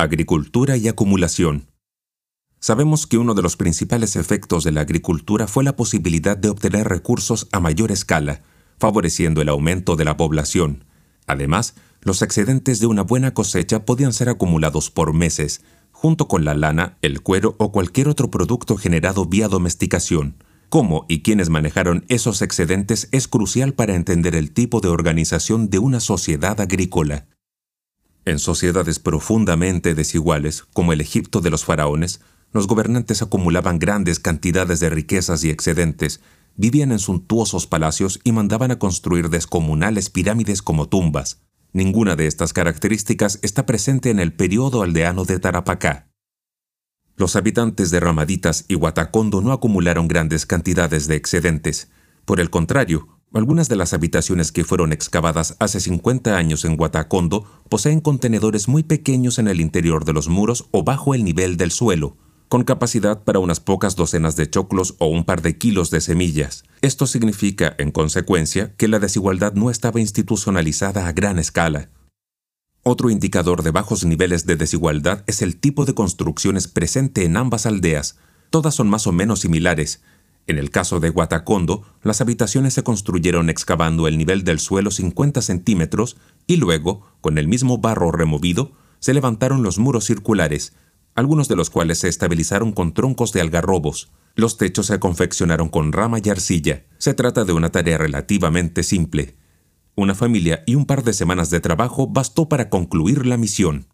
Agricultura y acumulación. Sabemos que uno de los principales efectos de la agricultura fue la posibilidad de obtener recursos a mayor escala, favoreciendo el aumento de la población. Además, los excedentes de una buena cosecha podían ser acumulados por meses, junto con la lana, el cuero o cualquier otro producto generado vía domesticación. Cómo y quiénes manejaron esos excedentes es crucial para entender el tipo de organización de una sociedad agrícola. En sociedades profundamente desiguales, como el Egipto de los faraones, los gobernantes acumulaban grandes cantidades de riquezas y excedentes, vivían en suntuosos palacios y mandaban a construir descomunales pirámides como tumbas. Ninguna de estas características está presente en el periodo aldeano de Tarapacá. Los habitantes de Ramaditas y Huatacondo no acumularon grandes cantidades de excedentes. Por el contrario, algunas de las habitaciones que fueron excavadas hace 50 años en Guatacondo poseen contenedores muy pequeños en el interior de los muros o bajo el nivel del suelo, con capacidad para unas pocas docenas de choclos o un par de kilos de semillas. Esto significa, en consecuencia, que la desigualdad no estaba institucionalizada a gran escala. Otro indicador de bajos niveles de desigualdad es el tipo de construcciones presente en ambas aldeas. Todas son más o menos similares, en el caso de Guatacondo, las habitaciones se construyeron excavando el nivel del suelo 50 centímetros y luego, con el mismo barro removido, se levantaron los muros circulares, algunos de los cuales se estabilizaron con troncos de algarrobos. Los techos se confeccionaron con rama y arcilla. Se trata de una tarea relativamente simple. Una familia y un par de semanas de trabajo bastó para concluir la misión.